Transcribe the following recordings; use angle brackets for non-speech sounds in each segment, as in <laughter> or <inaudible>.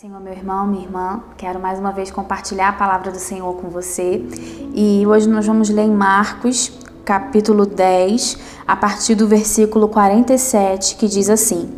Senhor, meu irmão, minha irmã. Quero mais uma vez compartilhar a palavra do Senhor com você. E hoje nós vamos ler em Marcos, capítulo 10, a partir do versículo 47, que diz assim: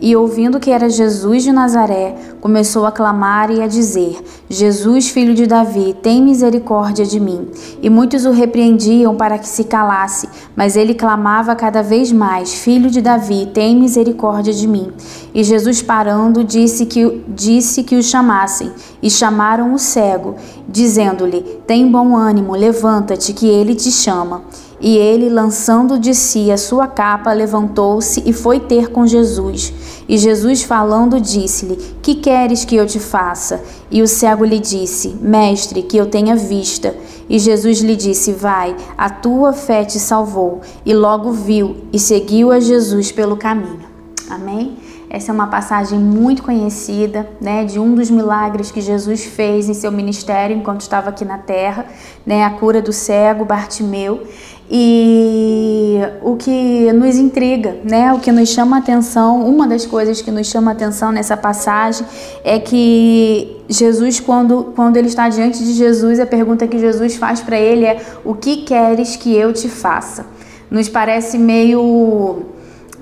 e ouvindo que era Jesus de Nazaré, começou a clamar e a dizer: Jesus, filho de Davi, tem misericórdia de mim. E muitos o repreendiam para que se calasse, mas ele clamava cada vez mais: Filho de Davi, tem misericórdia de mim. E Jesus, parando, disse que, disse que o chamassem. E chamaram o cego, dizendo-lhe: Tem bom ânimo, levanta-te, que ele te chama. E ele, lançando de si a sua capa, levantou-se e foi ter com Jesus. E Jesus, falando, disse-lhe: Que queres que eu te faça? E o cego lhe disse: Mestre, que eu tenha vista. E Jesus lhe disse: Vai, a tua fé te salvou. E logo viu e seguiu a Jesus pelo caminho. Amém? Essa é uma passagem muito conhecida, né, de um dos milagres que Jesus fez em seu ministério enquanto estava aqui na terra, né, a cura do cego Bartimeu. E o que nos intriga, né, o que nos chama a atenção, uma das coisas que nos chama a atenção nessa passagem é que Jesus, quando, quando ele está diante de Jesus, a pergunta que Jesus faz para ele é: O que queres que eu te faça? Nos parece meio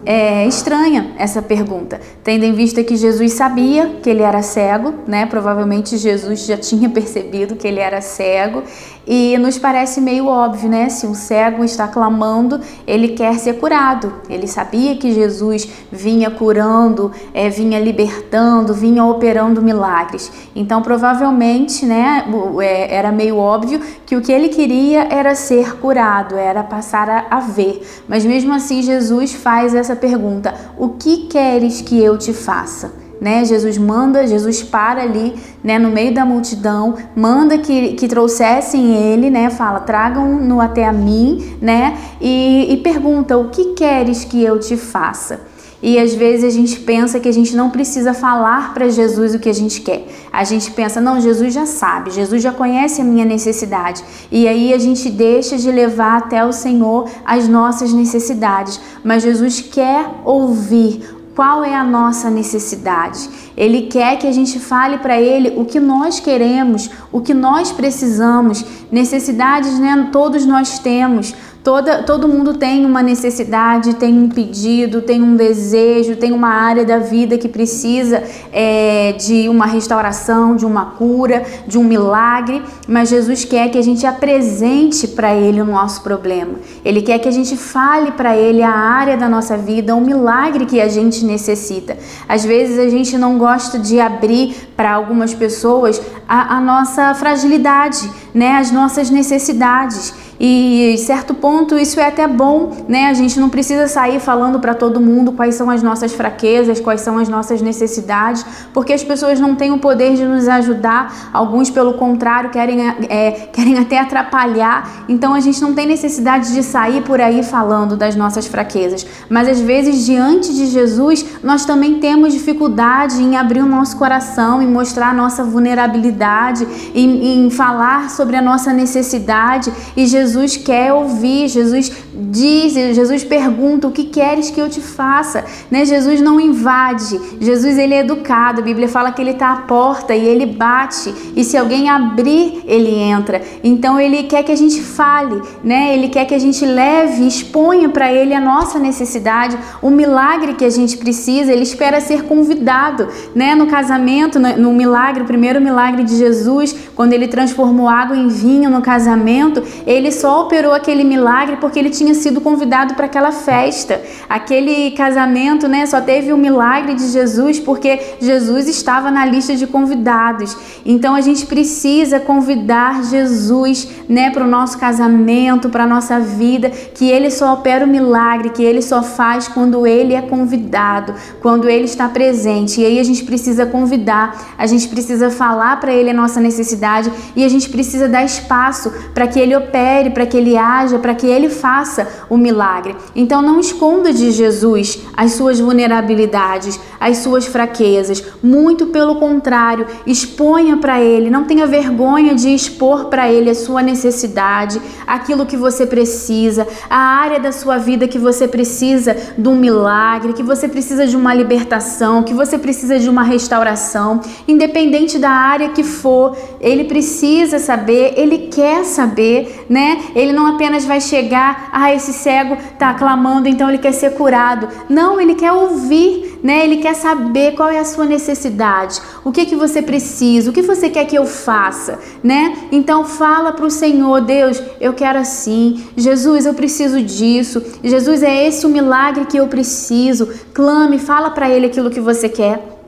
é, estranha essa pergunta, tendo em vista que Jesus sabia que ele era cego, né? Provavelmente Jesus já tinha <laughs> percebido que ele era cego e nos parece meio óbvio, né? Se um cego está clamando, ele quer ser curado. Ele sabia que Jesus vinha curando, é, vinha libertando, vinha operando milagres. Então, provavelmente, né? É, era meio óbvio que o que ele queria era ser curado, era passar a, a ver. Mas mesmo assim, Jesus faz essa pergunta: O que queres que eu te faça? né? Jesus manda, Jesus para ali, né, no meio da multidão, manda que, que trouxessem ele, né? Fala, tragam-no até a mim, né? E, e pergunta, o que queres que eu te faça? E às vezes a gente pensa que a gente não precisa falar para Jesus o que a gente quer. A gente pensa, não, Jesus já sabe, Jesus já conhece a minha necessidade. E aí a gente deixa de levar até o Senhor as nossas necessidades. Mas Jesus quer ouvir qual é a nossa necessidade. Ele quer que a gente fale para ele o que nós queremos, o que nós precisamos. Necessidades, né? Todos nós temos. Toda, todo mundo tem uma necessidade, tem um pedido, tem um desejo, tem uma área da vida que precisa é, de uma restauração, de uma cura, de um milagre, mas Jesus quer que a gente apresente para Ele o nosso problema. Ele quer que a gente fale para Ele a área da nossa vida, o milagre que a gente necessita. Às vezes a gente não gosta de abrir para algumas pessoas a, a nossa fragilidade, né, as nossas necessidades. E certo ponto isso é até bom, né? A gente não precisa sair falando para todo mundo quais são as nossas fraquezas, quais são as nossas necessidades, porque as pessoas não têm o poder de nos ajudar. Alguns, pelo contrário, querem, é, querem até atrapalhar. Então a gente não tem necessidade de sair por aí falando das nossas fraquezas. Mas às vezes, diante de Jesus, nós também temos dificuldade em abrir o nosso coração, em mostrar a nossa vulnerabilidade, em, em falar sobre a nossa necessidade. E Jesus Jesus quer ouvir, Jesus diz, Jesus pergunta: "O que queres que eu te faça?", né? Jesus não invade. Jesus ele é educado. A Bíblia fala que ele está à porta e ele bate, e se alguém abrir, ele entra. Então ele quer que a gente fale, né? Ele quer que a gente leve, exponha para ele a nossa necessidade, o milagre que a gente precisa. Ele espera ser convidado, né? No casamento, no milagre, o primeiro milagre de Jesus, quando ele transformou água em vinho no casamento, ele só operou aquele milagre porque ele tinha sido convidado para aquela festa. Aquele casamento, né, só teve o milagre de Jesus porque Jesus estava na lista de convidados. Então a gente precisa convidar Jesus, né, para o nosso casamento, para a nossa vida, que ele só opera o milagre, que ele só faz quando ele é convidado, quando ele está presente. E aí a gente precisa convidar, a gente precisa falar para ele a nossa necessidade e a gente precisa dar espaço para que ele opere para que ele haja, para que ele faça o milagre. Então não esconda de Jesus as suas vulnerabilidades, as suas fraquezas. Muito pelo contrário, exponha para ele. Não tenha vergonha de expor para ele a sua necessidade, aquilo que você precisa, a área da sua vida que você precisa de um milagre, que você precisa de uma libertação, que você precisa de uma restauração, independente da área que for, ele precisa saber, ele quer saber, né? Ele não apenas vai chegar, ah, esse cego tá clamando, então ele quer ser curado. Não, ele quer ouvir, né? Ele quer saber qual é a sua necessidade, o que que você precisa, o que você quer que eu faça, né? Então fala para o Senhor, Deus, eu quero assim. Jesus, eu preciso disso. Jesus, é esse o milagre que eu preciso. Clame, fala para ele aquilo que você quer.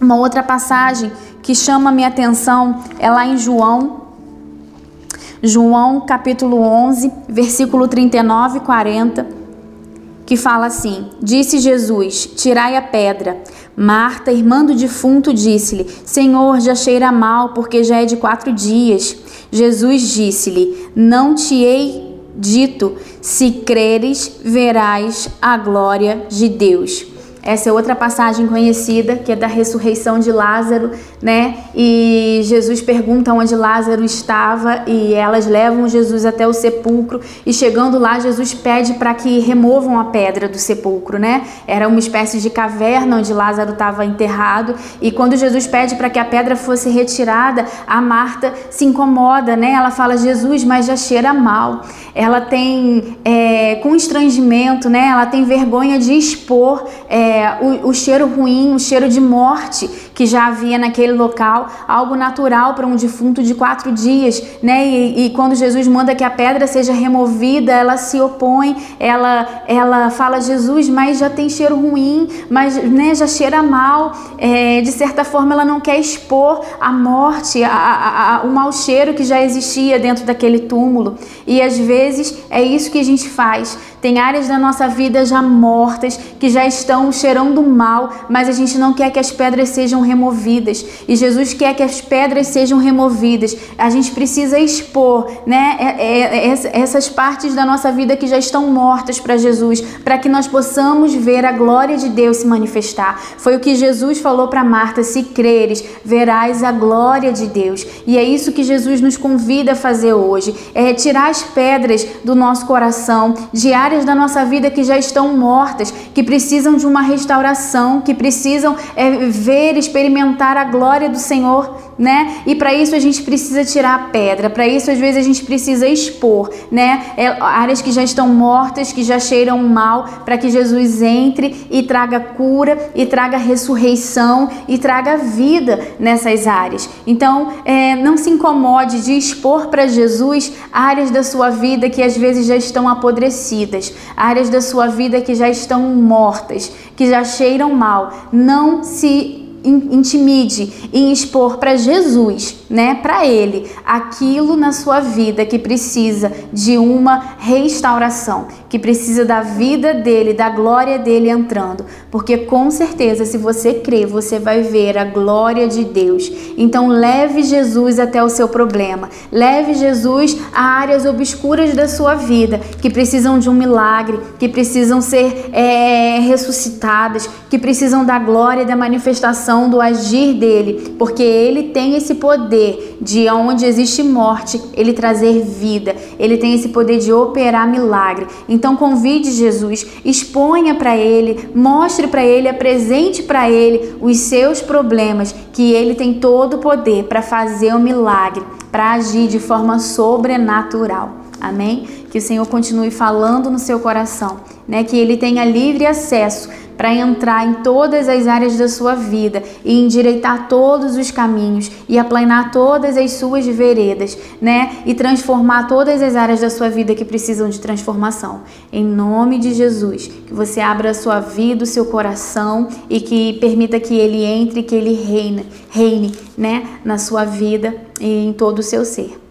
Uma outra passagem que chama minha atenção é lá em João João capítulo 11, versículo 39 e 40, que fala assim: Disse Jesus: Tirai a pedra. Marta, irmã do defunto, disse-lhe: Senhor, já cheira mal, porque já é de quatro dias. Jesus disse-lhe: Não te hei dito, se creres, verás a glória de Deus. Essa é outra passagem conhecida, que é da ressurreição de Lázaro, né? E Jesus pergunta onde Lázaro estava e elas levam Jesus até o sepulcro e chegando lá Jesus pede para que removam a pedra do sepulcro, né? Era uma espécie de caverna onde Lázaro estava enterrado e quando Jesus pede para que a pedra fosse retirada, a Marta se incomoda, né? Ela fala Jesus, mas já cheira mal. Ela tem é, constrangimento, né? Ela tem vergonha de expor é, é, o, o cheiro ruim, o cheiro de morte que já havia naquele local, algo natural para um defunto de quatro dias, né? E, e, quando Jesus manda que a pedra seja removida, ela se opõe, ela, ela fala Jesus, mas já tem cheiro ruim, mas né, já cheira mal. É, de certa forma, ela não quer expor a morte, a, a, a, o mau cheiro que já existia dentro daquele túmulo. E às vezes é isso que a gente faz. Tem áreas da nossa vida já mortas, que já estão cheirando mal, mas a gente não quer que as pedras sejam removidas. E Jesus quer que as pedras sejam removidas. A gente precisa expor, né, é, é, é, essas partes da nossa vida que já estão mortas para Jesus, para que nós possamos ver a glória de Deus se manifestar. Foi o que Jesus falou para Marta: se creres, verás a glória de Deus. E é isso que Jesus nos convida a fazer hoje: é retirar as pedras do nosso coração, de áreas da nossa vida que já estão mortas, que precisam de uma restauração, que precisam é, ver, experimentar a glória do Senhor, né? E para isso a gente precisa tirar a pedra, para isso às vezes a gente precisa expor, né? É, áreas que já estão mortas, que já cheiram mal, para que Jesus entre e traga cura, e traga ressurreição, e traga vida nessas áreas. Então, é, não se incomode de expor para Jesus áreas da sua vida que às vezes já estão apodrecidas, áreas da sua vida que já estão mortas, que já cheiram mal. Não se intimide em expor para Jesus, né, para ele, aquilo na sua vida que precisa de uma restauração, que precisa da vida dele, da glória dele entrando, porque com certeza se você crer, você vai ver a glória de Deus. Então leve Jesus até o seu problema, leve Jesus a áreas obscuras da sua vida que precisam de um milagre, que precisam ser é, ressuscitadas, que precisam da glória e da manifestação do agir dele, porque ele tem esse poder de onde existe morte, ele trazer vida, ele tem esse poder de operar milagre. Então convide Jesus, exponha para ele, mostre para ele, apresente para ele os seus problemas, que ele tem todo o poder para fazer o milagre, para agir de forma sobrenatural. Amém? Que o Senhor continue falando no seu coração, né? Que ele tenha livre acesso para entrar em todas as áreas da sua vida e endireitar todos os caminhos e aplanar todas as suas veredas, né? E transformar todas as áreas da sua vida que precisam de transformação. Em nome de Jesus, que você abra a sua vida, o seu coração e que permita que ele entre, que ele reine, reine, né, na sua vida e em todo o seu ser.